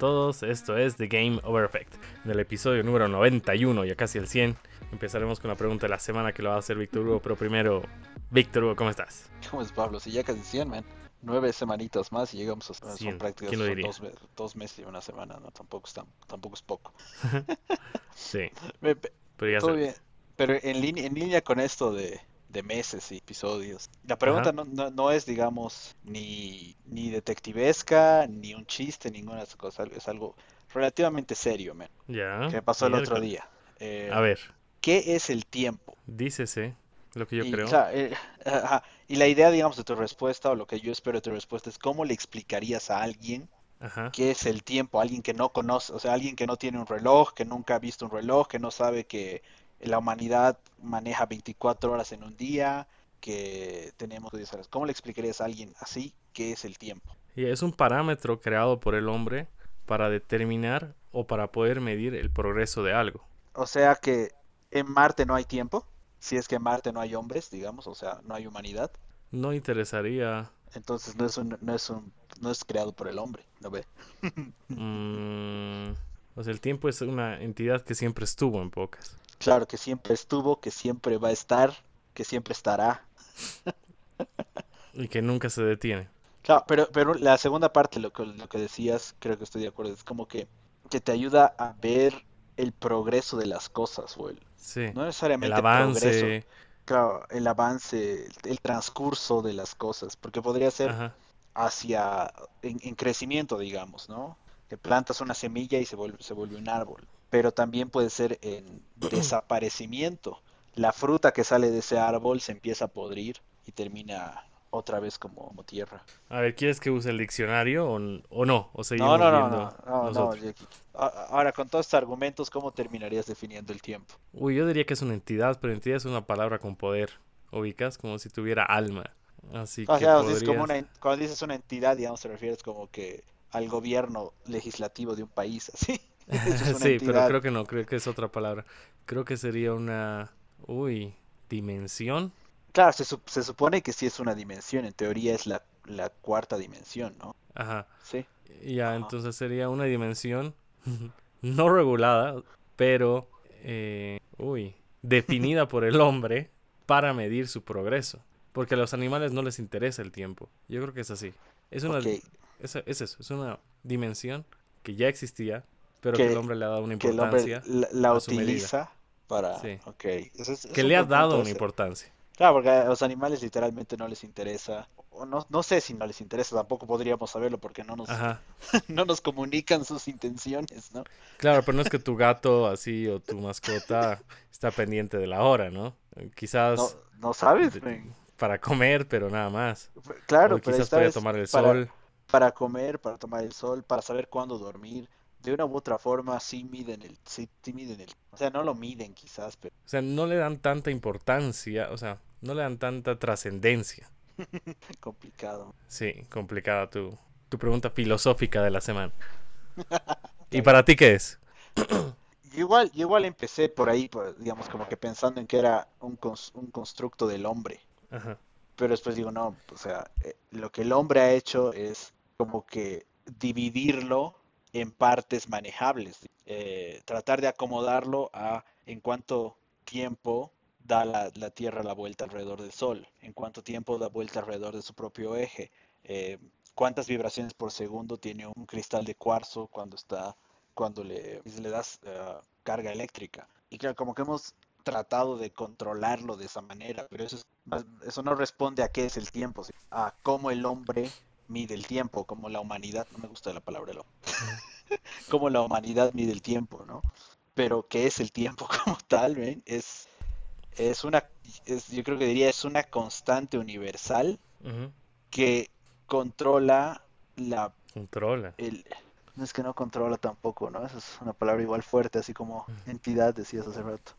todos, esto es The Game Over Effect. En el episodio número 91, ya casi el 100, empezaremos con la pregunta de la semana que lo va a hacer Víctor Hugo, pero primero, Víctor Hugo, ¿cómo estás? ¿Cómo es Pablo? Si ya casi 100, man. Nueve semanitas más y llegamos a son 100, prácticas ¿quién lo son diría? dos, me- dos meses y una semana, ¿no? Tampoco es, tan- tampoco es poco. Sí, Me- pero ya todo bien. Pero en línea, en línea con esto de, de meses y episodios, la pregunta no, no, no es, digamos, ni, ni detectivesca, ni un chiste, ninguna de esas cosas. Es algo relativamente serio, man, Ya. que me pasó el otro día. Eh, A ver, ¿qué es el tiempo? dícese lo que yo Y, creo. claro, eh, ajá, y la idea, digamos, de tu respuesta, o lo que yo espero de tu respuesta, es cómo le explicarías a alguien Ajá. qué es el tiempo, alguien que no conoce, o sea, alguien que no tiene un reloj, que nunca ha visto un reloj, que no sabe que la humanidad maneja 24 horas en un día, que tenemos 10 horas. ¿Cómo le explicarías a alguien así qué es el tiempo? Y es un parámetro creado por el hombre para determinar o para poder medir el progreso de algo. O sea que en Marte no hay tiempo, si es que en Marte no hay hombres, digamos, o sea, no hay humanidad, No interesaría entonces no es un, no es un, no es creado por el hombre, ¿no ve? Mm, o sea, el tiempo es una entidad que siempre estuvo en pocas. Claro que siempre estuvo, que siempre va a estar, que siempre estará. Y que nunca se detiene. Claro, pero, pero la segunda parte, lo que, lo que decías, creo que estoy de acuerdo, es como que, que te ayuda a ver el progreso de las cosas, o el, Sí. no El necesariamente progreso, avance. claro, el avance, el, el transcurso de las cosas, porque podría ser Ajá. hacia, en, en crecimiento, digamos, ¿no? Que plantas una semilla y se vuelve, se vuelve un árbol, pero también puede ser en desaparecimiento. La fruta que sale de ese árbol se empieza a podrir y termina otra vez como, como tierra. A ver, ¿quieres que use el diccionario o, no? O No, seguimos no, no, Ahora, con todos estos argumentos, ¿cómo terminarías definiendo el tiempo? Uy, yo diría que es una entidad, pero entidad es una palabra con poder. ¿Ubicas? Como si tuviera alma. Así O que sea, dices como podrías... una, cuando dices una entidad, digamos, te refieres como que al gobierno legislativo de un país, así. Sí, pero creo que no, creo que es otra palabra. Creo que sería una... Uy, dimensión. Claro, se, se supone que sí es una dimensión, en teoría es la, la cuarta dimensión, ¿no? Ajá. Sí. Ya, Ajá. entonces sería una dimensión no regulada, pero, eh, uy, definida por el hombre para medir su progreso. Porque a los animales no les interesa el tiempo. Yo creo que es así. Es una, es, es eso, es una dimensión que ya existía, pero que, Que- el hombre le ha dado una que el hombre importancia, la, la utiliza para... Sí. Ok, ese es, que le ha dado una importancia. Claro, porque a los animales literalmente no les interesa, o no, no sé si no les interesa, tampoco podríamos saberlo porque no nos, no nos comunican sus intenciones, ¿no? Claro, pero no es que tu gato así o tu mascota está pendiente de la hora, ¿no? Quizás No, no sabes, para comer, pero nada más. Claro, o pero quizás vez tomar el para, sol. para comer, para tomar el sol, para saber cuándo dormir, de una u otra forma sí miden el, sí, sí miden el, o sea, no lo miden quizás, pero O sea, no le dan tanta importancia, o sea, no le dan tanta trascendencia. complicado. Sí, complicada tu, tu pregunta filosófica de la semana. ¿Y para ti qué es? Yo igual, yo igual empecé por ahí, pues, digamos, como que pensando en que era un, cons- un constructo del hombre. Ajá. Pero después digo, no, o sea, eh, lo que el hombre ha hecho es como que dividirlo en partes manejables, eh, tratar de acomodarlo a en cuánto tiempo da la, la Tierra la vuelta alrededor del Sol, en cuánto tiempo da vuelta alrededor de su propio eje, eh, cuántas vibraciones por segundo tiene un cristal de cuarzo cuando está, cuando le, le das eh, carga eléctrica. Y claro, como que hemos tratado de controlarlo de esa manera, pero eso, es eso no responde a qué es el tiempo, a cómo el hombre mide el tiempo, como la humanidad, no me gusta la palabra hombre, cómo la humanidad mide el tiempo, ¿no? Pero qué es el tiempo como tal, ¿ven? Es, es una, es- yo creo que diría, es una constante universal que controla la, Controla. el, no es que no controla tampoco, ¿no? Esa es una palabra igual fuerte, así como entidad, decías hace rato.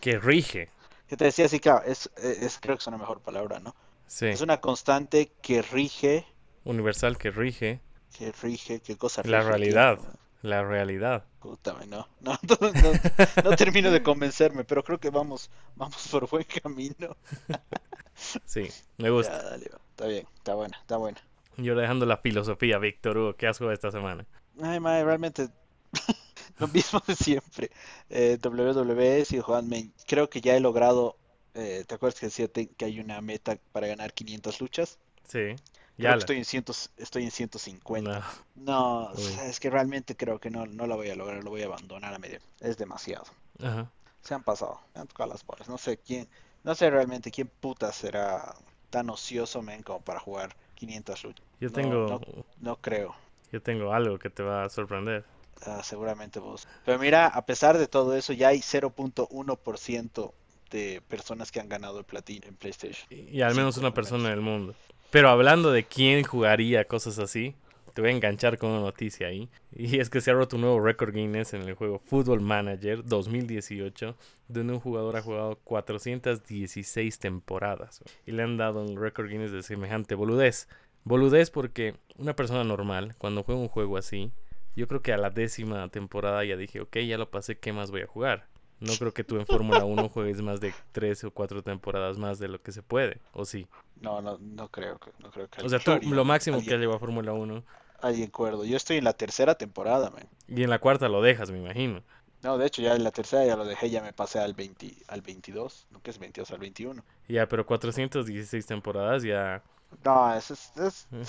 Que rige. Que te decía, sí, claro, es, es, creo que es una mejor palabra, ¿no? Sí. Es una constante que rige, Universal que rige que rige, ¿qué cosa la rige realidad. La realidad. No, no, no, no, no termino de convencerme, pero creo que vamos, vamos por buen camino. Sí, me gusta. Ya, dale, va. está bien, está buena, está buena. Yo dejando la filosofía, Víctor Hugo, ¿qué has jugado esta semana? Ay, mae, realmente lo mismo de siempre. Eh, WWE sigue jugando. me- Creo que ya he logrado. eh, ¿te acuerdas que decía que hay una meta para ganar 500 luchas? Sí. Creo que estoy en, cientos, estoy en 150. No. No, o Uy. sea, es que realmente creo que no, no la voy a lograr, lo voy a abandonar a medio. Es demasiado. Ajá. Se han pasado, se han tocado las bolas. No sé quién, no sé realmente quién puta será tan ocioso, men, como para jugar 500 luchas. Yo tengo, no, no creo. yo tengo algo que te va a sorprender. Ah, seguramente vos. Pero mira, a pesar de todo eso, ya hay 0.1% de personas que han ganado el platino en PlayStation. Y y al menos una persona en el mundo. Pero hablando de quién jugaría cosas así, te voy a enganchar con una noticia ahí. Y es que se ha roto un nuevo récord Guinness en el juego Football Manager 2018, donde un jugador ha jugado 416 temporadas. Y le han dado un récord Guinness de semejante boludez. Boludez porque una persona normal, cuando juega un juego así, yo creo que a la décima temporada ya dije, ok, ya lo pasé, ¿qué más voy a jugar? No creo que tú en Fórmula 1 juegues más de tres o cuatro temporadas más de lo que se puede, ¿o sí? No, no, no creo que, no creo que O sea, tú lo haría. lo máximo que Alguien- has llegado a Fórmula 1 alguien cuerdo. Yo estoy en la tercera temporada, man. y en la cuarta lo dejas, me imagino. No, de hecho ya en la tercera ya lo dejé, ya me pasé al 20, al 22, no que es 22 al 21. Ya, pero 416 temporadas ya... No, es, es, es- Mm.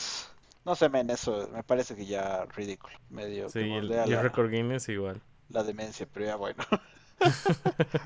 no sé, men, eso me parece que ya ridículo, medio Sí, que y el, el la, récord Guinness igual. la demencia, pero ya bueno.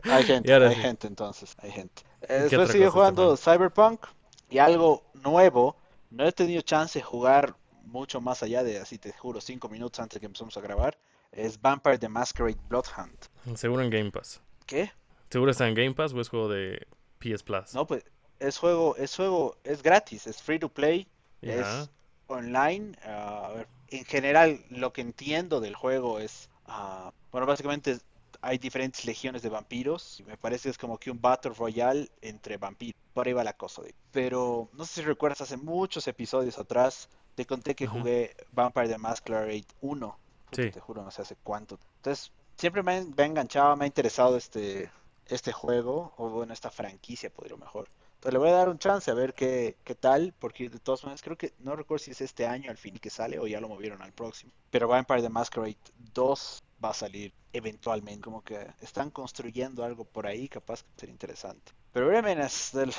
Hay gente, hay sí. gente entonces, hay gente. Después sigue jugando Cyberpunk y algo nuevo, no he tenido chance de jugar mucho más allá de, así te juro, 5 minutos antes de que empezamos a grabar, es Vampire the Masquerade Bloodhunt. Seguro en Game Pass. ¿Qué? ¿Seguro está en Game Pass o es juego de PS Plus? No, pues es juego, es juego, es gratis, es free to play, es online. ah, en general, lo que entiendo del juego es, ah, bueno, básicamente hay diferentes legiones de vampiros. y me parece que es como que un Battle Royale entre vampiros. Por ahí va la cosa. de- Pero no sé si recuerdas, hace muchos episodios atrás te conté que jugué Vampire the Masquerade 1. Puta, Sí. Te juro, no sé hace cuánto. Entonces, siempre me ha, me ha enganchado, me ha interesado este, este juego, o bueno, esta franquicia, podría mejor. Entonces le voy a dar un chance a ver qué, qué tal, porque de todas maneras creo que, no recuerdo si es este año al fin que sale o ya lo movieron al próximo. Pero Vampire the Masquerade 2 va a salir eventualmente, como que están construyendo algo por ahí, capaz que sería interesante. Pero Bremen es, del, o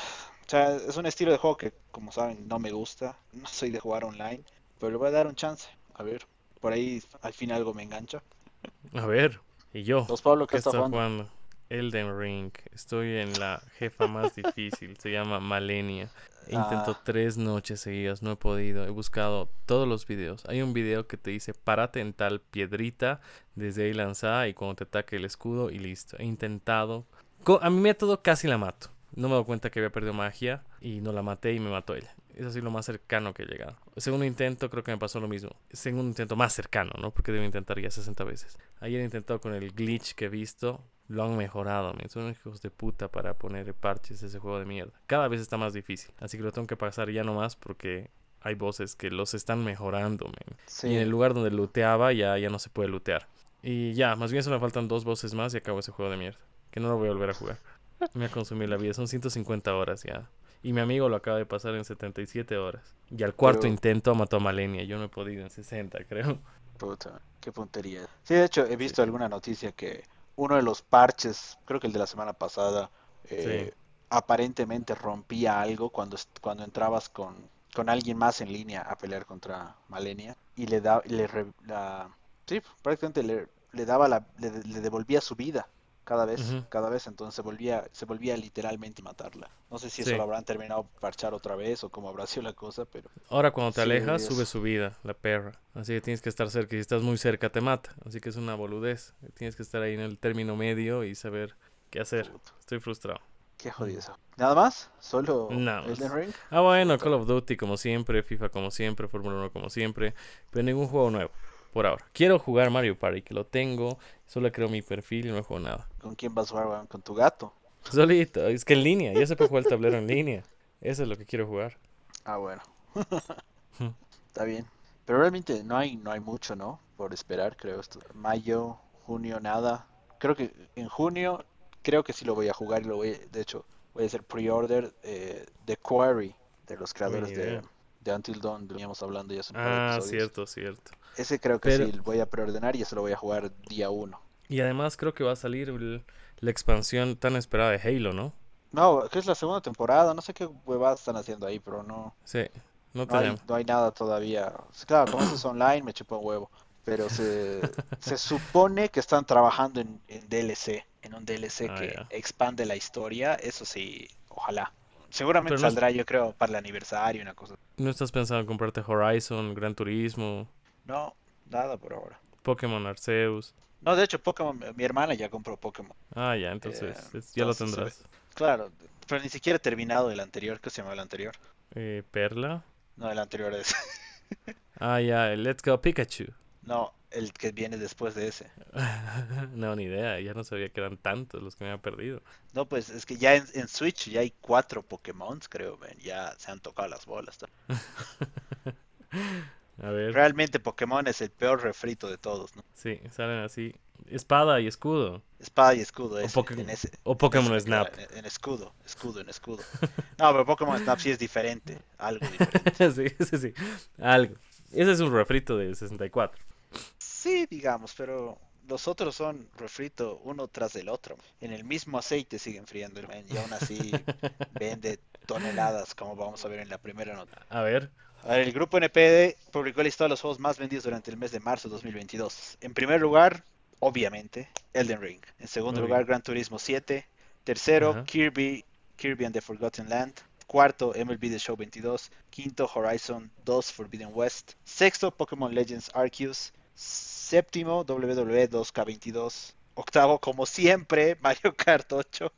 sea, es un estilo de juego que, como saben, no me gusta, no soy de jugar online, pero le voy a dar un chance, a ver, por ahí al fin algo me engancha. A ver, y yo, Dos Pablo, ¿qué ¿qué está está jugando? jugando? Elden Ring. Estoy en la jefa más difícil, se llama Malenia. Intento Ah. tres noches seguidas, no he podido. He buscado todos los videos. Hay un video que te dice párate en tal piedrita, desde ahí lanzada y cuando te ataque el escudo y listo. He intentado. A mi método casi la mato. No me doy cuenta que había perdido magia y no la maté y me mató ella. Es así lo más cercano que he llegado. Segundo intento creo que me pasó lo mismo. Segundo intento más cercano, ¿no? Porque debo intentar ya 60 veces. Ayer he intentado con el glitch que he visto. Lo han mejorado, men. Son hijos de puta para poner parches a ese juego de mierda. Cada vez está más difícil. Así que lo tengo que pasar ya nomás porque hay voces que los están mejorando, men. Sí. Y en el lugar donde looteaba ya, ya no se puede lootear. Y ya, más bien solo me faltan dos voces más y acabo ese juego de mierda. Que no lo voy a volver a jugar. Me ha consumido la vida. Son 150 horas ya. Y mi amigo lo acaba de pasar en 77 horas. Y al cuarto Pero- intento mató a Malenia. Yo no he podido en 60, creo. Puta, qué puntería. Sí, de hecho, he visto alguna noticia que uno de los parches, creo que el de la semana pasada, eh, aparentemente rompía algo cuando, cuando entrabas con, con alguien más en línea a pelear contra Malenia y le da, le, re- la, sí, prácticamente le, le daba la, le, le devolvía su vida cada vez, cada vez, entonces se volvía, se volvía literalmente matarla. No sé si eso lo habrán terminado parchar otra vez o cómo habrá sido la cosa, pero Ahora cuando te Sí, alejas, sube su vida, la perra. Así que tienes que estar cerca. Y si estás muy cerca, te mata. Así que es una boludez. Tienes que estar ahí en el término medio y saber qué hacer. Estoy frustrado. qué jodido eso. ¿Nada más? ¿Solo Nada más. Elden Ring? Ah, bueno, Call of Duty como siempre, FIFA como siempre, Fórmula 1 como siempre, pero ningún juego nuevo por ahora. Quiero jugar Mario Party, que lo tengo, solo creo mi perfil y no juego nada. ¿Con quién vas a jugar, weón? ¿Con tu gato? Solito, es que en línea, ya se puede jugar el tablero en línea. Eso es lo que quiero jugar. Ah, bueno. Hmm. Está bien. Pero realmente no hay, no hay mucho, ¿no? Por esperar, creo. Esto. Mayo, junio, nada. Creo que en junio, creo que sí lo voy a jugar y lo voy, de hecho, voy a hacer pre-order eh, The Quarry de los creadores de. De Until Dawn, veníamos hablando ya hace un par de Ah, episodios. cierto, cierto. Ese creo que Pero- sí, lo voy a preordenar y ese lo voy a jugar día uno. Y además creo que va a salir el- la expansión tan esperada de Halo, ¿no? No, que es la segunda temporada, no sé qué huevadas están haciendo ahí, pero no, Sí, no no hay, no hay nada todavía. Claro, como eso es online, me chupa un huevo. Pero se, se supone que están trabajando en, en DLC, en un DLC Ah, que ya. expande la historia, eso sí, ojalá. Seguramente Pero no es- saldrá, yo creo, para el aniversario, una cosa. ¿No estás pensando en comprarte Horizon, Gran Turismo, No, nada por ahora. Pokémon Arceus? No, de hecho, Pokémon, mi hermana ya compró Pokémon. Ah, ya, entonces Eh, ya lo entonces se tendrás. Claro, pero ni siquiera he terminado el anterior. ¿Qué se llama el anterior? Eh, Perla. No, el anterior es. Ah, ya, Let's Go Pikachu. No, el que viene después de ese. no, ni idea, ya no sabía que eran tantos los que me había perdido. No, pues es que ya en, en Switch ya hay cuatro Pokémon, creo, ven. Ya se han tocado las bolas. A ver, Realmente Pokémon es el peor refrito de todos, ¿no? sí, salen así. Espada y escudo. Espada y escudo ese, Poké- en ese. O Pokémon en ese me Snap. en escudo, escudo, en escudo. No, pero Pokémon Snap sí es diferente. Algo diferente. sí, sí, sí. Algo. Ese es un refrito de 64. Sí, digamos, pero los otros son refrito uno tras del otro. En el mismo aceite siguen friendo el y aún así vende toneladas, como vamos a ver en la primera nota. A ver. A ver, el grupo NPD publicó la lista de los juegos más vendidos durante el mes de marzo de 2022. En primer lugar, obviamente, Elden Ring. En segundo Muy lugar, bien. Gran Turismo 7. Tercero. Kirby, Kirby and the Forgotten Land. Cuarto, MLB The Show 22. Quinto, Horizon 2 Forbidden West. Sexto, Pokémon Legends Arceus. Séptimo, WWE 2K22. Octavo, como siempre, Mario Kart 8.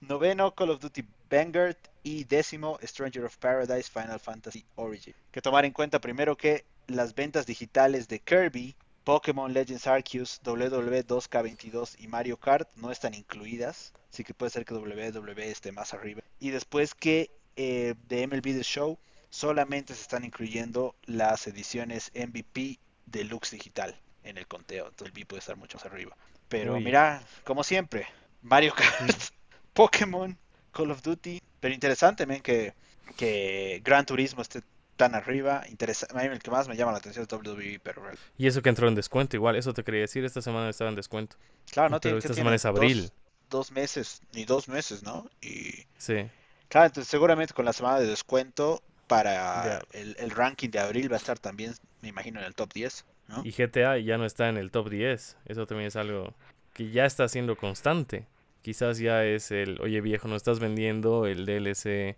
Noveno, Call of Duty Vanguard. Y décimo, Stranger of Paradise Final Fantasy Origin. Que tomar en cuenta primero que las ventas digitales de Kirby, Pokémon Legends Arceus, WWE 2K22 y Mario Kart no están incluidas. Así que puede ser que WWE esté más arriba. Y después que eh, de MLB The Show solamente se están incluyendo las ediciones MVP Deluxe Digital en el conteo. Entonces el B puede estar mucho más arriba. Pero Uy. mira, como siempre, Mario Kart, Pokémon, Call of Duty. Pero interesante, men, que, que Gran Turismo esté tan arriba. Interesa a mí el que más me llama la atención es WWE, pero real- Y eso que entró en descuento, igual, eso te quería decir, esta semana estaba en descuento. claro, no Pero esta semana es dos- abril. Dos, meses, ni dos meses, ¿no? Y Sí. claro, entonces seguramente con la semana de descuento para Ya. el, el ranking de abril va a estar también, me imagino, en el top 10, ¿no? Y GTA ya no está en el top 10. Eso también es algo que ya está siendo constante. Quizás ya es el, oye viejo, no estás vendiendo el DLC eh,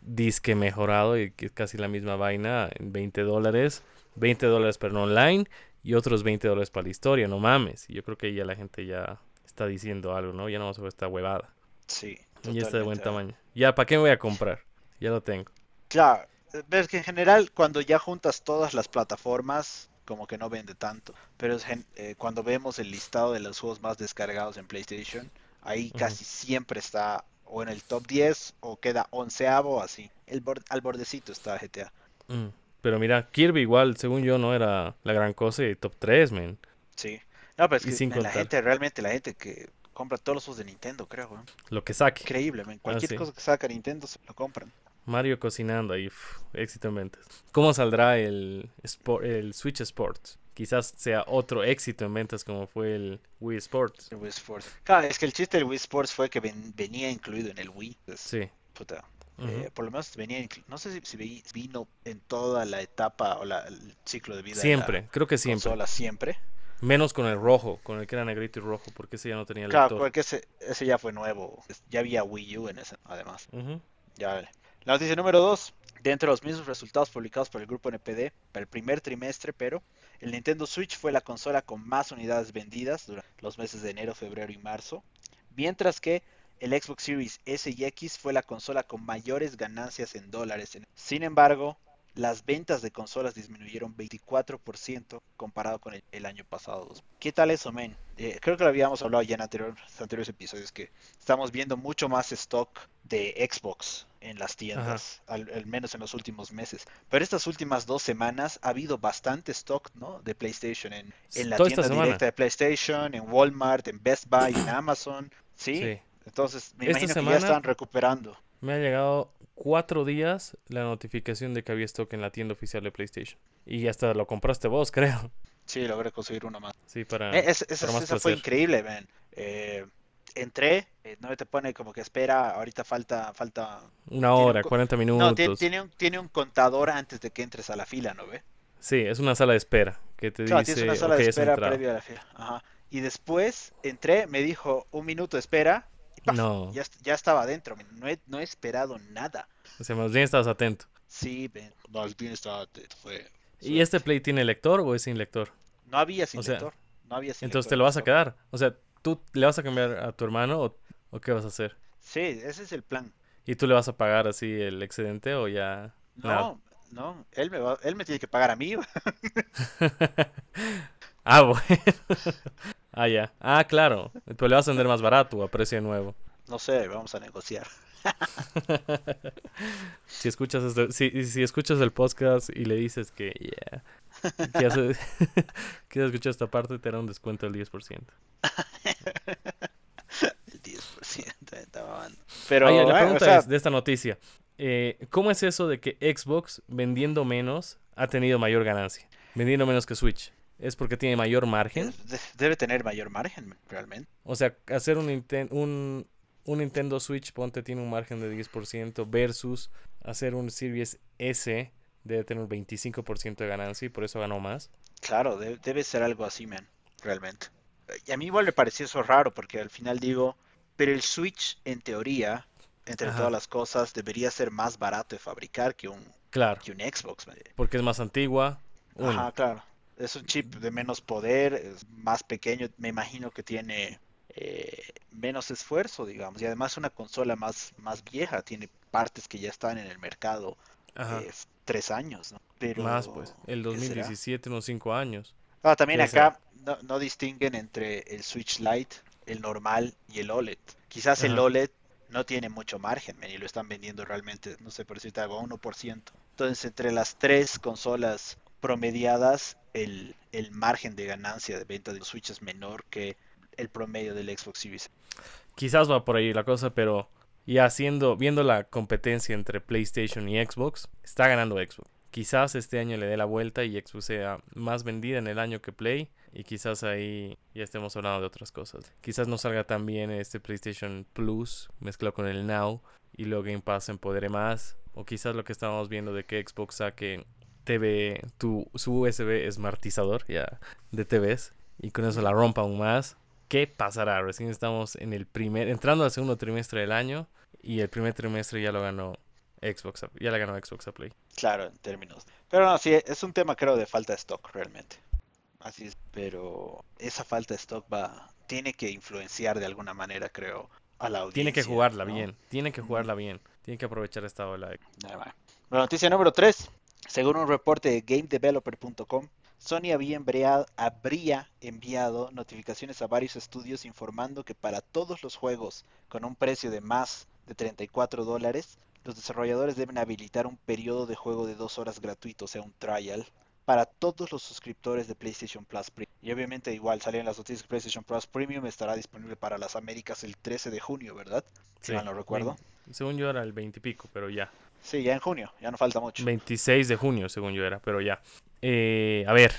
disque mejorado y que es casi la misma vaina en 20 dólares. 20 dólares para online y otros 20 dólares para la historia, no mames. Y yo creo que ya la gente ya está diciendo algo, ¿no? Ya no vamos a ver esta huevada. Sí, Y está de buen tamaño. Ya, ¿para qué me voy a comprar? Ya lo tengo. Claro, ves que en general cuando ya juntas todas las plataformas, como que no vende tanto. Pero es eh, cuando vemos el listado de los juegos más descargados en PlayStation, ahí casi siempre está o en el top 10 o queda onceavo así. El bor- al bordecito está GTA. Mm. Pero mira, Kirby igual, según yo, no era la gran cosa y top 3, man. Sí. No, pero es que sin men, la gente, realmente la gente que compra todos los juegos de Nintendo, creo. Lo que saque. Increíble, men. Cualquier sí. cosa que saca Nintendo se lo compran. Mario cocinando ahí, éxito en ventas. ¿Cómo saldrá el, el Switch Sports? Quizás sea otro éxito en ventas como fue el Wii Sports. El Wii Sports. Claro, es que el chiste del Wii Sports fue que ven- venía incluido en el Wii. Entonces, Sí. puta. Eh, por lo menos venía, no sé si, si vi- vino en toda la etapa o la- el ciclo de vida de Siempre, la creo que siempre. consola, siempre. Menos con el rojo, con el que era negrito y rojo, porque ese ya no tenía Claro, lector. porque ese, ese ya fue nuevo, ya había Wii U en ese, además. Ya, la noticia número 2, dentro de los mismos resultados publicados por el grupo NPD para el primer trimestre, pero el Nintendo Switch fue la consola con más unidades vendidas durante los meses de enero, febrero y marzo, mientras que el Xbox Series S y X fue la consola con mayores ganancias en dólares. Sin embargo, las ventas de consolas disminuyeron 24% comparado con el, el año pasado. ¿Qué tal eso, men? Eh, creo que lo habíamos hablado ya en anterior- anteriores episodios, que estamos viendo mucho más stock de Xbox en las tiendas, al, al menos en los últimos meses. Pero estas últimas dos semanas ha habido bastante stock, ¿no? De PlayStation en, en la Toda tienda directa de PlayStation, en Walmart, en Best Buy, en Amazon. Sí. Sí. Entonces, me Esta imagino que ya están recuperando. Me ha llegado cuatro días la notificación de que había stock en la tienda oficial de PlayStation. Y hasta lo compraste vos, creo. Sí, logré conseguir uno más. Sí, para. Eh, es- esa para más esa fue increíble, man. Eh, entré, eh, no te pone como que espera, ahorita falta, falta. Una un hora, co- 40 No, minutos. tiene, tiene un, tiene un contador antes de que entres a la fila, ¿no ve? Sí, es una sala de espera que te Claro, dice, tienes una sala ok, de espera previo a la fila. Ajá. Y después entré, me dijo un minuto de espera. Y ¡paf! No, Ya, ya estaba adentro. No he, no he esperado nada. o sea, más bien estás atento. Sí, más bien estaba atento, fue. ¿Y este Play tiene lector o es sin lector? No había sin o sea, lector. No había sin Entonces lector te lo vas a quedar. O sea, ¿tú le vas a cambiar a tu hermano o, o qué vas a hacer? Sí, ese es el plan. ¿Y tú le vas a pagar así el excedente o ya nada? No, no, él me va, él me tiene que pagar a mí. Ah, bueno. ah, ya. Ah, claro. Pero le vas a vender más barato a precio nuevo. No sé, vamos a negociar. Si escuchas este- si, si escuchas el podcast y le dices que yeah, que has escuchado esta parte, te hará un descuento del 10%. El 10% está mamando. Pero, Ah, ya, la o pregunta sea, es de esta noticia. eh, ¿Cómo es eso de que Xbox vendiendo menos ha tenido mayor ganancia? Vendiendo menos que Switch. ¿Es porque tiene mayor margen? de- debe tener mayor margen, realmente. O sea, hacer un, Ninten- un, un Nintendo Switch, ponte, tiene un margen de 10% versus hacer un Series S debe tener un 25% de ganancia y por eso ganó más. Claro, de- debe ser algo así, man, realmente. Y a mí igual me pareció eso raro, porque al final digo, pero el Switch, en teoría, entre Ajá. todas las cosas, debería ser más barato de fabricar que un, Claro, que un Xbox. man. porque es más antigua. Uno. Ajá, claro. Es un chip de menos poder, es más pequeño, me imagino que tiene eh, menos esfuerzo, digamos, y además una consola más, más vieja, tiene partes que ya están en el mercado eh, tres años, ¿no? Pero, Más pues, el ¿qué será? 2017 unos 5 años. Ah, también ¿Qué acá no, no distinguen entre el Switch Lite, el normal y el OLED. Quizás el. OLED no tiene mucho margen, men, y lo están vendiendo realmente, no sé, por decirte algo, a 1%. Entonces, entre las tres consolas promediadas, el, el margen de ganancia de venta de Switch es menor que el promedio del Xbox Series. Quizás va por ahí la cosa, pero ya haciendo, viendo la competencia entre PlayStation y Xbox, está ganando Xbox. Quizás este año le dé la vuelta y Xbox sea más vendida en el año que Play. Y quizás ahí ya estemos hablando de otras cosas. Quizás no salga tan bien este PlayStation Plus mezclado con el Now y luego Game Pass empodere más. O quizás lo que estábamos viendo de que Xbox saque TV, tu, su USB smartizador ya de TVs y con eso la rompa aún más. ¿Qué pasará? Recién estamos en el primer, entrando al segundo trimestre del año y el primer trimestre ya lo ganó Xbox, ya la ganó Xbox a Play. Claro, en términos. Pero no, sí, es un tema creo de falta de stock realmente. Así es, pero esa falta de stock va, tiene que influenciar de alguna manera, creo, a la audiencia. Tiene que jugarla ¿no? bien, tiene que jugarla bien, tiene que aprovechar esta ola. de-. Bueno, noticia número 3. Según un reporte de GameDeveloper.com, Sony había enviado, habría enviado notificaciones a varios estudios informando que para todos los juegos con un precio de más de 34 dólares, los desarrolladores deben habilitar un periodo de juego de dos horas gratuito, o sea, un trial, para todos los suscriptores de PlayStation Plus Premium. Y obviamente igual salían las noticias que PlayStation Plus Premium estará disponible para las Américas el 13 de junio, ¿verdad? Si Sí, mal no recuerdo. según yo era el 20 y pico, pero ya. Sí, ya en junio, ya no falta mucho. 26 de junio, según yo era, pero ya. Eh, a ver,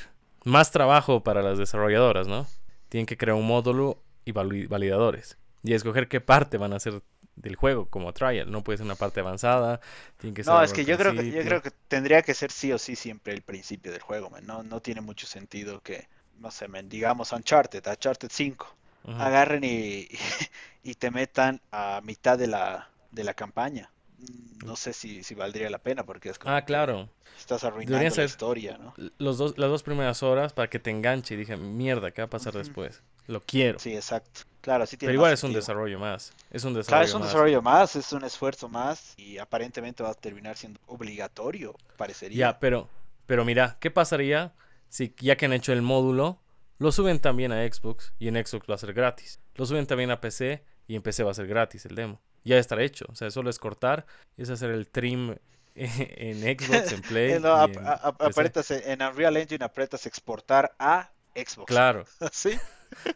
más trabajo para las desarrolladoras, ¿no? Tienen que crear un módulo y vali- validadores. Y escoger qué parte van a hacer del juego como trial. No puede ser una parte avanzada. Tiene que ser No, es que yo creo que yo creo que tendría que ser sí o sí siempre el principio del juego, man. No, no tiene mucho sentido que, no sé, man, digamos Uncharted, Uncharted 5, Ujú. agarren y, y te metan a mitad de la, de la campaña. Mm, No sé si, si valdría la pena porque es como Ah, claro. estás arruinando la historia, ¿no? Los dos, las dos primeras horas para que te enganche y dije, mierda, ¿qué va a pasar después? Lo quiero. Sí, exacto. Claro, sí tiene Pero igual es un desarrollo más. Es un Claro, desarrollo es un más. desarrollo más, es un esfuerzo más y aparentemente va a terminar siendo obligatorio, parecería. Ya, pero, pero mira, ¿qué pasaría si ya que han hecho el módulo, lo suben también a Xbox y en Xbox va a ser gratis? Lo suben también a PC y en PC va a ser gratis el demo. Ya estará hecho. O sea, solo es cortar, es hacer el trim en Xbox, en Play. Eh, no, en a- a- PC. aprietas en Unreal Engine, aprietas exportar a Xbox. Claro, ¿Sí?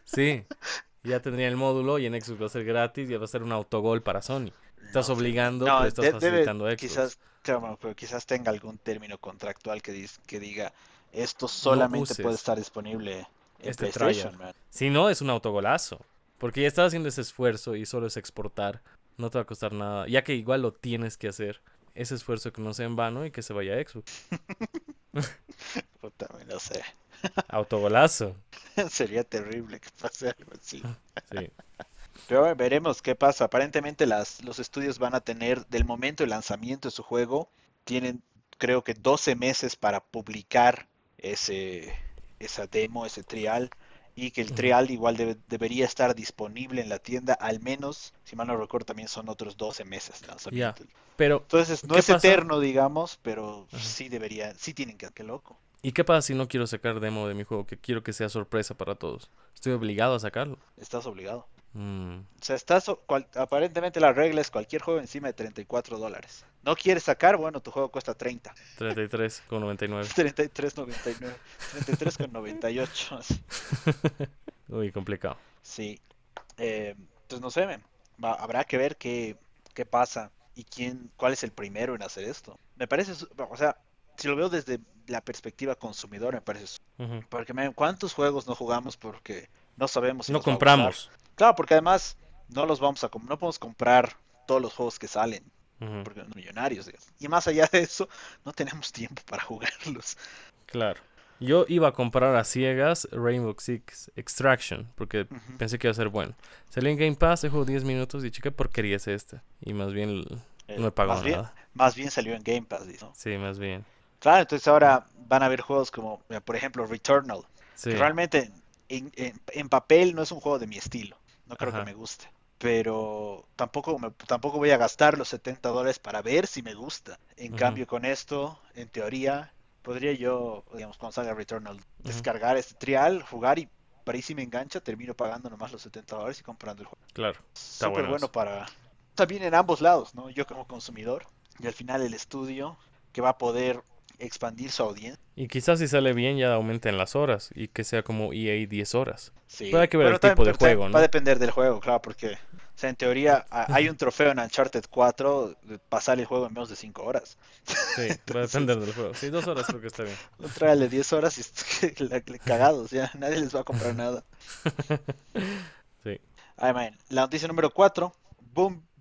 sí. Ya tendría el módulo y en Xbox va a ser gratis y va a ser un autogol para Sony. Estás No obligando, No, pero estás debe- facilitando Xbox. quizás, claro, pero quizás tenga algún término contractual que, diga esto solamente puede estar disponible en este PlayStation. man". Si no, es un autogolazo. Porque ya estás haciendo ese esfuerzo y solo es exportar. No te va a costar nada. Ya que igual lo tienes que hacer. Ese esfuerzo que no sea en vano y que se vaya a Xbox. Puta, no sé. Autogolazo. Sería terrible que pase algo así. Sí. Pero veremos qué pasa. Aparentemente las, los estudios van a tener, del momento del lanzamiento de su juego, tienen creo que 12 meses para publicar ese, esa demo, ese trial, y que el trial igual debe- debería estar disponible en la tienda, al menos, si mal no recuerdo, también son otros 12 meses de lanzamiento. Pero, Entonces, no ¿Qué es pasa? eterno, digamos, pero Ajá. sí debería, sí tienen que, qué loco. ¿y qué pasa si no quiero sacar demo de mi juego? Que quiero que sea sorpresa para todos. Estoy obligado a sacarlo. Estás obligado. Mm, O sea, estás, cual- aparentemente la regla es cualquier juego encima de 34 dólares. No quieres sacar, bueno, tu juego cuesta 30. 33 con 99. 33.99. 33.98. así. Uy, complicado. Sí. Eh, entonces no sé. Va- habrá que ver qué, qué pasa y quién, cuál es el primero en hacer esto. Me parece, o sea, si lo veo desde la perspectiva consumidor, me parece. su- Ujú. Porque, men, ¿cuántos juegos no jugamos porque no sabemos si No compramos. Claro, porque además no los vamos a, no podemos comprar todos los juegos que salen. Porque son millonarios, digamos. Y más allá de eso, no tenemos tiempo para jugarlos. Claro. Yo iba a comprar a ciegas Rainbow Six Extraction porque pensé que iba a ser bueno. Salí en Game Pass, dejó 10 minutos y ¿qué porquería es esta? Y más bien Eh, no he pagado más bien, nada. más bien salió en Game Pass, ¿no? Sí, más bien. Claro, entonces ahora van a haber juegos como, por ejemplo, Returnal, Sí. que realmente en, en- en papel no es un juego de mi estilo. No creo Ajá. que me guste. Pero tampoco, me- tampoco voy a gastar los 70 dólares para ver si me gusta. En cambio, con esto, en teoría, podría yo, digamos, cuando salga Returnal, descargar este trial, jugar y para ahí si me engancha, termino pagando nomás los 70 dólares y comprando el juego. Claro. Súper bueno para... También en ambos lados, ¿no? Yo como consumidor y al final el estudio que va a poder expandir su audiencia. Y quizás si sale bien ya aumenten las horas y que sea como EA 10 horas. Sí. Pero hay que ver Bueno, el tipo de pero también juego, ¿no? Va a depender del juego, claro, porque o sea, en teoría hay un trofeo en Uncharted 4 de pasar el juego en menos de 5 horas. Sí, va a Entonces- depender del juego. Sí, dos horas creo que está bien. Un trial de 10 horas y cagados, ya nadie les va a comprar nada. Sí. Ay, man. La noticia número 4,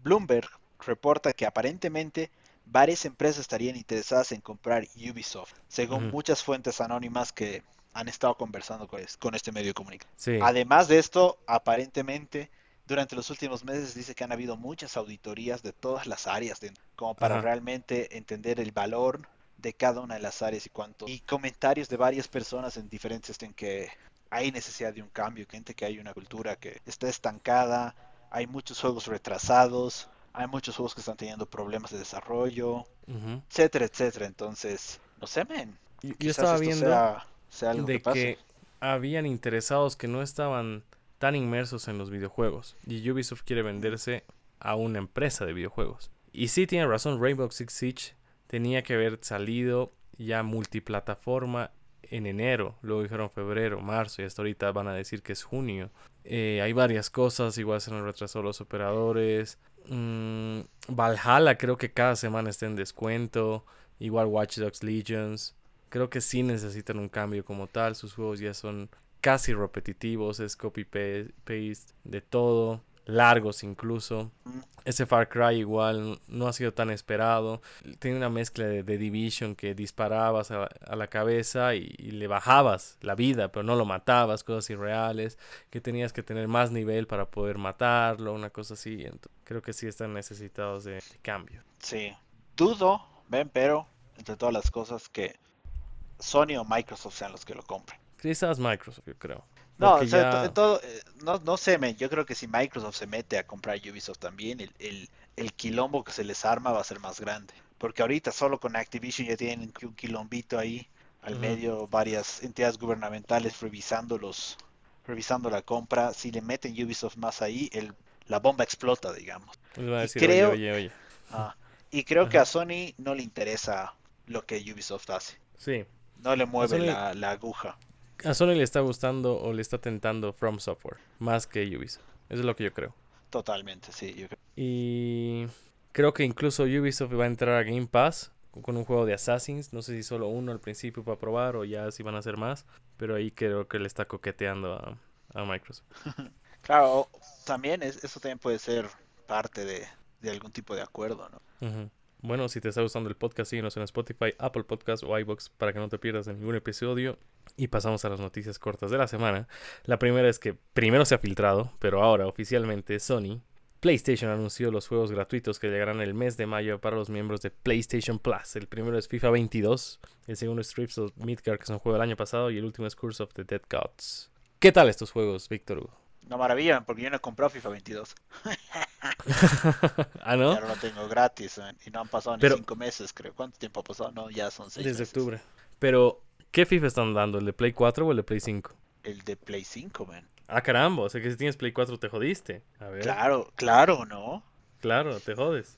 Bloomberg reporta que aparentemente varias empresas estarían interesadas en comprar Ubisoft, según muchas fuentes anónimas que han estado conversando con, es- con este medio de comunicación. Sí. Además de esto, aparentemente, durante los últimos meses dice que han habido muchas auditorías de todas las áreas, de- como para realmente entender el valor de cada una de las áreas y cuánto. Y comentarios de varias personas en diferentes en que hay necesidad de un cambio, gente que hay una cultura que está estancada, hay muchos juegos retrasados, hay muchos juegos que están teniendo problemas de desarrollo, etcétera, etcétera. Entonces, no sé, men. Yo- estaba viendo sea, sea algo de que habían interesados que no estaban tan inmersos en los videojuegos. Y Ubisoft quiere venderse a una empresa de videojuegos. Y sí tiene razón, Rainbow Six Siege tenía que haber salido ya multiplataforma en enero. Luego dijeron febrero, marzo y hasta ahorita van a decir que es junio. Eh, hay varias cosas, igual se han retrasado los operadores. Mm, Valhalla creo que cada semana está en descuento. Igual Watch Dogs Legions. Creo que sí necesitan un cambio como tal. Sus juegos ya son casi repetitivos. Es copy pa- paste de todo. Largos incluso. Ese Far Cry igual no ha sido tan esperado. Tiene una mezcla de, de Division que disparabas a, a la cabeza y, y le bajabas la vida, pero no lo matabas. Cosas irreales. Que tenías que tener más nivel para poder matarlo. Una cosa así. Creo que sí están necesitados de, de cambio. Sí, dudo, ven, pero entre todas las cosas que Sony o Microsoft sean los que lo compren. Quizás Microsoft, yo creo. No, o sea, ya- todo, no, no sé, men, yo creo que si Microsoft se mete a comprar Ubisoft también, el, el, el quilombo que se les arma va a ser más grande. Porque ahorita solo con Activision ya tienen un quilombito ahí, al medio, varias entidades gubernamentales revisando los, revisando la compra. Si le meten Ubisoft más ahí, el, la bomba explota, digamos. Les van a Y decir, creo- oye, oye, oye. Ah, y creo que a Sony no le interesa lo que Ubisoft hace. Sí. No le mueve Sony- la, la aguja. A Sony le está gustando o le está tentando From Software más que Ubisoft. Eso es lo que yo creo. Totalmente, sí. yo creo. Y Creo que incluso Ubisoft va a entrar a Game Pass con un juego de Assassins. No sé si solo uno al principio para probar o ya si van a hacer más. Pero ahí creo que le está coqueteando a, a Microsoft. Claro, también es, eso también puede ser parte de, de algún tipo de acuerdo, ¿no? Ujú. Bueno, si te está gustando el podcast, síguenos en Spotify, Apple Podcast o iBox para que no te pierdas ningún episodio. Y pasamos a las noticias cortas de la semana. La primera es que primero se ha filtrado, pero ahora oficialmente Sony, PlayStation anunció los juegos gratuitos que llegarán el mes de mayo para los miembros de PlayStation Plus. El primero es FIFA 22, el segundo es Strips of Midgard, que es un juego del año pasado, y el último es Curse of the Dead Gods. ¿Qué tal estos juegos, Víctor Hugo? No maravilla, porque yo no he comprado FIFA 22. ah, ¿no? Ya lo tengo gratis man, y no han pasado ni Pero- cinco meses, creo. ¿Cuánto tiempo ha pasado? No, ya son seis Desde meses. octubre. Pero, ¿qué FIFA están dando? ¿El de Play 4 o el de Play 5? El de Play 5, man. Ah, caramba, o sea que si tienes Play 4 te jodiste. A ver. Claro, claro, ¿no? Claro, te jodes.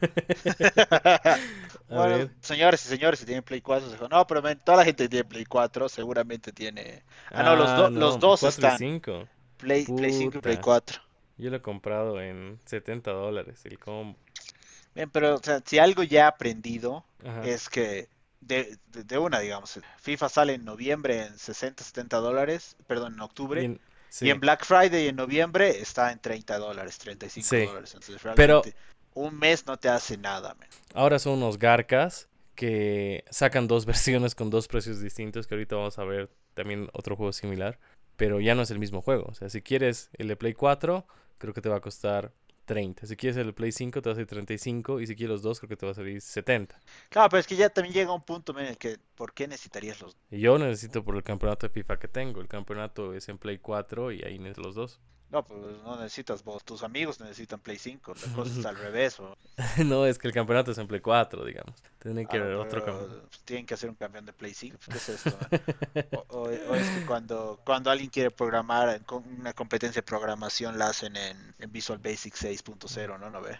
Bueno, ver. señores y señores, si tienen Play 4, se no, pero man, toda la gente que tiene Play 4 seguramente tiene Ah, no, los do- los dos 4 y están. 5. Play, Play 5 y Play Puta. 4. Yo lo he comprado en 70 dólares el combo. Bien, pero o sea, si algo ya he aprendido Ajá. es que de, de- de una, digamos, FIFA sale en noviembre en 60, 70 dólares, perdón, en octubre. Y en- sí. Y en Black Friday en noviembre está en 30 dólares, 35 Sí. dólares. Entonces Pero- un mes no te hace nada, man. Ahora son unos garcas que sacan dos versiones con dos precios distintos, que ahorita vamos a ver también otro juego similar, pero ya no es el mismo juego. O sea, si quieres el de Play 4, creo que te va a costar 30. Si quieres el Play 5, te va a salir 35. Y si quieres los dos, creo que te va a salir 70. Claro, pero es que ya también llega un punto en el que, ¿por qué necesitarías los Y yo necesito por el campeonato de FIFA que tengo. El campeonato es en Play 4 y ahí necesito los dos. No, pues no necesitas vos, tus amigos necesitan Play 5, la cosa es al revés. no, es que el campeonato es en Play 4, digamos. Tendría que Ah, haber otro pero campeonato. Tienen que hacer un campeón de Play 5, ¿qué es esto? O, o- o es que cuando, cuando alguien quiere programar, una competencia de programación la hacen en, en Visual Basic 6.0, ¿no? ¿No ve?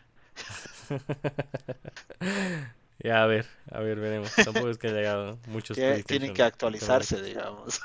Ya, a ver, a ver, veremos. Tampoco es que haya llegado muchos Tie- Tienen que actualizarse, digamos.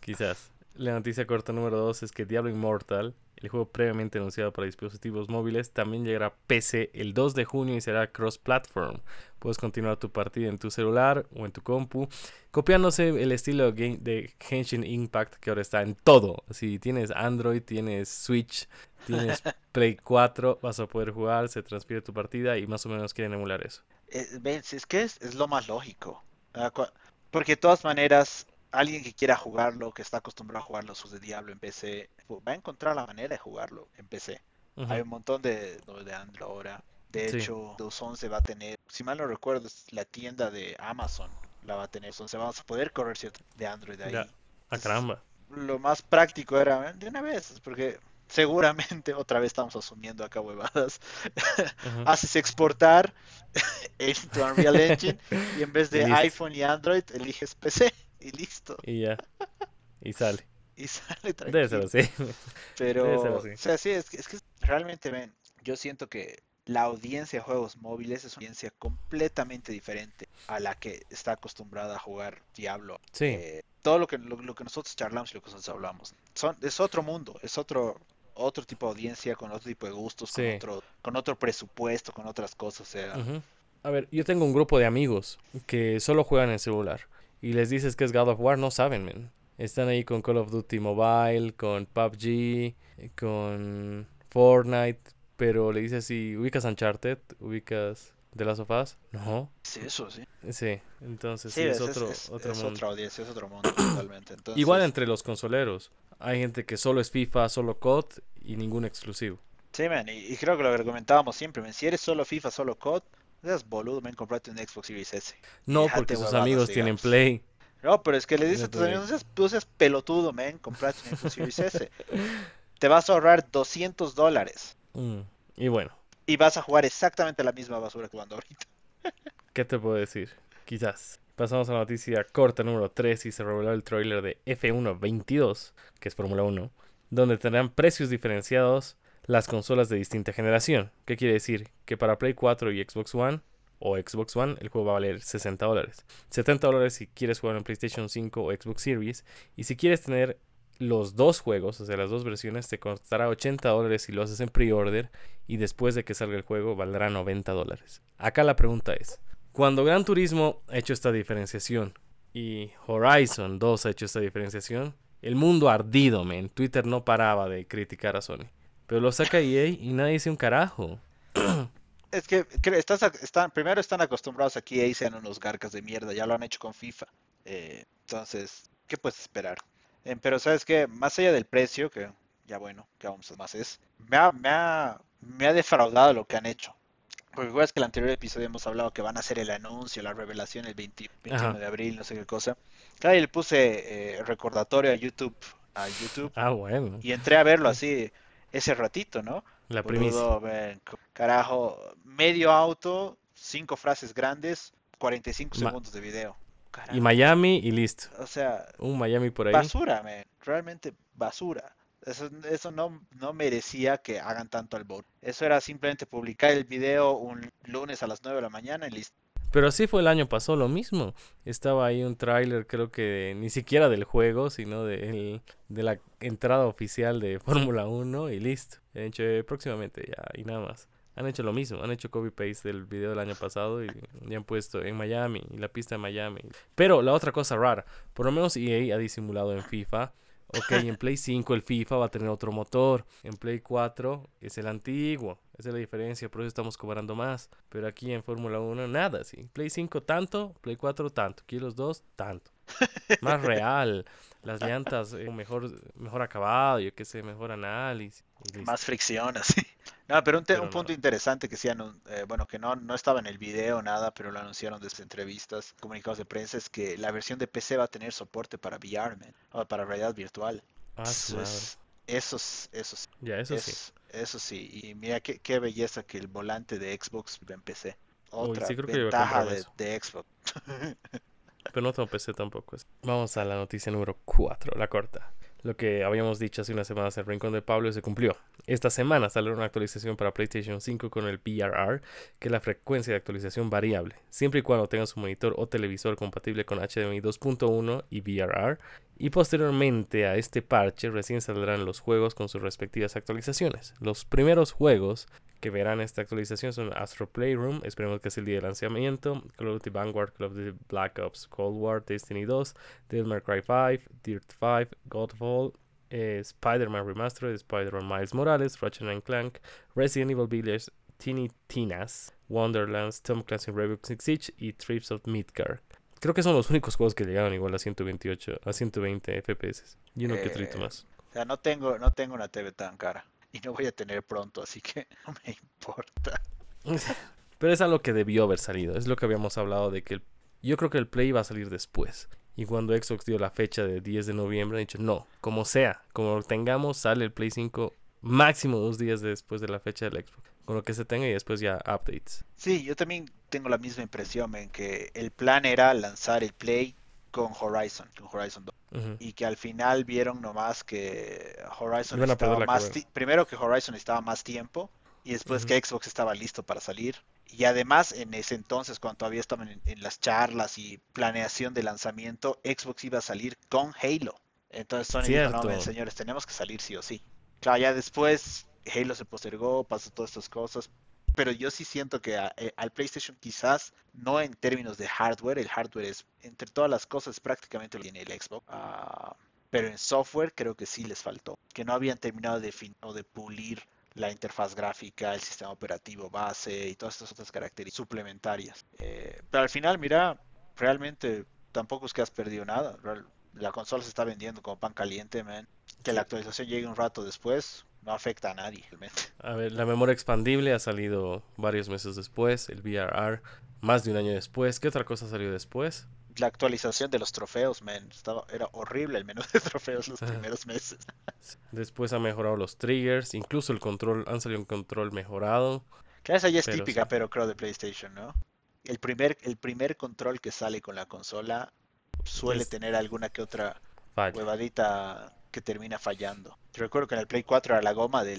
Quizás. La noticia corta número 2 es que Diablo Immortal, el juego previamente anunciado para dispositivos móviles, también llegará a PC el 2 de junio y será cross-platform. Puedes continuar tu partida en tu celular o en tu compu, copiándose el estilo de Genshin Impact que ahora está en todo. Si tienes Android, tienes Switch, tienes Play 4, vas a poder jugar, se transfiere tu partida y más o menos quieren emular eso. Eh, es que es, es lo más lógico. Ah, Porque de todas maneras, alguien que quiera jugarlo, que está acostumbrado a jugar los juegos de Diablo en PC, pues, va a encontrar la manera de jugarlo en PC. Hay un montón de, de Android ahora. De Sí. hecho, Windows 11 va a tener, si mal no recuerdo, es la tienda de Amazon la va a tener. Entonces vamos a poder correr cierto de Android ahí. Ya. Ah, caramba. Lo más práctico era de una vez, porque seguramente otra vez estamos asumiendo acá huevadas. Ujú. Haces exportar en tu Unreal Engine y en vez de iPhone y Android eliges PC y listo. Y ya. Y sale. Y sale tranquilo. Pero, Debe ser así. o sea, sí, es que, es que realmente, ven, yo siento que la audiencia de juegos móviles es una audiencia completamente diferente a la que está acostumbrada a jugar Diablo. Sí. Eh, todo lo que, lo, lo que nosotros charlamos y lo que nosotros hablamos, son, es otro mundo, es otro, otro tipo de audiencia, con otro tipo de gustos, con Sí. otro, con otro presupuesto, con otras cosas, o sea, Ujú. A ver, yo tengo un grupo de amigos que solo juegan en celular y les dices que es God of War, no saben, men. Están ahí con Call of Duty Mobile, con PUBG, con Fortnite, pero le dices si ubicas Uncharted, ubicas The Last of Us, no. sí, eso sí. Sí, entonces sí, Sí, es, es, otro, es- otro es mundo. otra audiencia, es otro mundo totalmente. Entonces, Igual entre los consoleros. Hay gente que solo es FIFA, solo COD y ningún exclusivo. Sí, man, y, y creo que lo que comentábamos siempre, man, si eres solo FIFA, solo COD, no seas boludo, man, comprate un Xbox Series S. No, Déjate porque sus amigos tienen. Play. No, pero es que le dices a tus amigos, no seas, no seas pelotudo, man, comprate un Xbox Series S. Te vas a ahorrar 200 dólares Mm, Y bueno, y vas a jugar exactamente la misma basura que cuando ahorita. ¿Qué te puedo decir? Quizás. Pasamos a la noticia corta número 3 y se reveló el tráiler de F1 22, que es Fórmula 1, donde tendrán precios diferenciados las consolas de distinta generación. ¿Qué quiere decir? Que para Play 4 y Xbox One o Xbox One el juego va a valer 60 dólares. 70 dólares si quieres jugar en PlayStation 5 o Xbox Series y si quieres tener los dos juegos, o sea, las dos versiones, te costará 80 dólares si lo haces en pre-order y después de que salga el juego valdrá 90 dólares. Acá la pregunta es, cuando Gran Turismo ha hecho esta diferenciación y Horizon 2 ha hecho esta diferenciación, el mundo ardido, men. Twitter no paraba de criticar a Sony. Pero lo saca EA y nadie dice un carajo. Es que estás, están, primero están acostumbrados aquí a sean unos garcas de mierda, ya lo han hecho con FIFA. Eh, entonces, ¿qué puedes esperar? Eh, pero sabes que más allá del precio, que ya bueno, que vamos a más es, me ha, me ha, me ha defraudado lo que han hecho. Porque recuerdas que en el anterior episodio hemos hablado que van a hacer el anuncio, la revelación el 21 de abril, no sé qué cosa. Claro, y le puse eh, recordatorio a YouTube, a YouTube. Ah, bueno. Y entré a verlo así ese ratito, ¿no? La primicia. Carajo, medio auto, cinco frases grandes, 45 segundos de video. Y Miami y listo. O sea, un Miami por ahí. Basura, man. realmente basura. Eso, eso no, no merecía que hagan tanto al bot. Eso era simplemente publicar el video un lunes a las 9 de la mañana y listo. Pero así fue el año pasado lo mismo. Estaba ahí un tráiler, creo que ni siquiera del juego, sino de, de la entrada oficial de Fórmula 1 y listo. Han hecho eh, próximamente ya y nada más. Han hecho lo mismo, han hecho copy-paste del video del año pasado y ya han puesto en Miami y la pista de Miami. Pero la otra cosa rara, por lo menos EA ha disimulado en FIFA Ok, en Play 5 el FIFA va a tener otro motor. En Play 4 es el antiguo. Esa es la diferencia, por eso estamos cobrando más. Pero aquí en Fórmula 1 nada, sí. Play 5 tanto, Play 4 tanto. Aquí los dos tanto. Más real. Las llantas eh, mejor, mejor acabado, yo qué sé, mejor análisis. Más fricción, así. No, pero un, punto interesante que sí, eh, bueno, que no, no estaba en el video nada, pero lo anunciaron desde entrevistas, comunicados de prensa, es que la versión de PC va a tener soporte para VR, o para realidad virtual. Ah, eso, es, eso, eso sí. Ya, eso sí. Eso sí, y mira qué, qué, belleza que el volante de Xbox en PC. Otra ventaja de, de Xbox. pero no tengo PC tampoco. Vamos a la noticia número 4, la corta. Lo que habíamos dicho hace unas semanas en el Rincón de Pablo se cumplió. Esta semana salió una actualización para PlayStation 5 con el VRR, que es la frecuencia de actualización variable, siempre y cuando tenga su monitor o televisor compatible con HDMI 2.1 y VRR. Y posteriormente a este parche recién saldrán los juegos con sus respectivas actualizaciones. Los primeros juegos que verán esta actualización son Astro Playroom, esperemos que sea el día de lanzamiento, Call of Duty Vanguard, Call of Duty Black Ops Cold War, Destiny 2, Devil Cry 5, Dirt 5, Godfall, eh, Spider-Man Remastered, Spider-Man Miles Morales, Ratchet Clank, Resident Evil Village, Teeny Tinas, Wonderlands, Tom Clancy Rainbow Six Siege y Trips of Midgard. Creo que son los únicos juegos que llegaron igual a 128, a 120 FPS. Y uno que trito eh, más. O sea, no tengo, no tengo una TV tan cara y no voy a tener pronto, así que no me importa. Pero es algo que debió haber salido. Es lo que habíamos hablado de que yo creo que el Play va a salir después. Y cuando Xbox dio la fecha de 10 de noviembre, han dicho, no, como sea, como lo tengamos, sale el Play 5 máximo dos días después de la fecha del Xbox. Con lo que se tenga y después ya updates. Sí, yo también tengo la misma impresión en que el plan era lanzar el Play con Horizon, con Horizon 2. Y que al final vieron nomás que Horizon estaba más primero que Horizon estaba más tiempo y después que Xbox estaba listo para salir. Y además en ese entonces cuando todavía estaban en, las charlas y planeación de lanzamiento, Xbox iba a salir con Halo. Entonces Sony dijo, no, señores, tenemos que salir sí o sí. Claro, ya después Halo se postergó, pasó todas estas cosas, pero yo sí siento que eh, al PlayStation quizás no en términos de hardware, el hardware es entre todas las cosas prácticamente lo tiene el Xbox, ah, pero en software creo que sí les faltó, que no habían terminado de, o de pulir la interfaz gráfica, el sistema operativo base y todas estas otras características suplementarias. Eh, pero al final, mira, realmente tampoco es que has perdido nada. La consola se está vendiendo como pan caliente, man. Que la actualización llegue un rato después, no afecta a nadie realmente. A ver, la memoria expandible ha salido varios meses después, el VRR más de un año después. ¿Qué otra cosa salió después? La actualización de los trofeos, man. Estaba, era horrible el menú de trofeos los primeros meses. Después ha mejorado los triggers, incluso el control, han salido un control mejorado. Que esa ya es típica, pero creo de PlayStation, ¿no? El primer, el primer control que sale con la consola suele tener alguna que otra huevadita que termina fallando. Te recuerdo que en el Play 4 era la goma de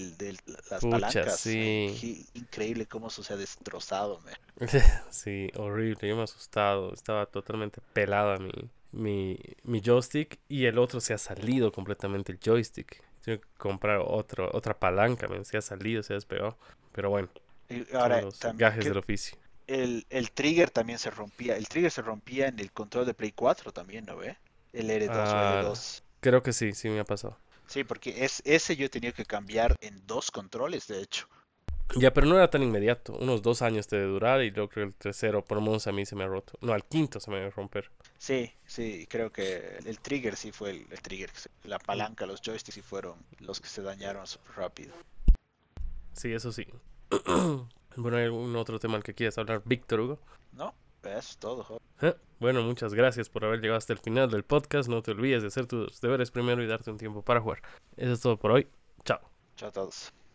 las palancas. Sí. Increíble cómo eso se ha destrozado. sí, horrible. Yo me he asustado. Estaba totalmente pelada mi, mi, mi joystick y el otro se ha salido completamente el joystick. Tengo que comprar otro, otra palanca, men, se ha salido, se ha despegado. Pero bueno, Y ahora, los gajes que- del oficio. el, el trigger también se rompía. El trigger se rompía en el control de Play 4 también, ¿no ve? El R2 Ah. o L2. Creo que sí, sí me ha pasado. Sí, porque es, ese yo he tenido que cambiar en dos controles, de hecho. Ya, pero no era tan inmediato. Unos dos años te debe durar y yo creo que el tercero, por lo menos a mí se me ha roto. No, al quinto se me va a romper. Sí, sí, creo que el trigger sí fue el, el trigger. La palanca, los joysticks sí fueron los que se dañaron súper rápido. Sí, eso sí. bueno, ¿hay algún otro tema al que quieras hablar, Víctor Hugo? ¿No? Eso es todo. Eh, Bueno, muchas gracias por haber llegado hasta el final del podcast. No te olvides de hacer tus deberes primero y darte un tiempo para jugar. Eso es todo por hoy. Chao. Chao a todos.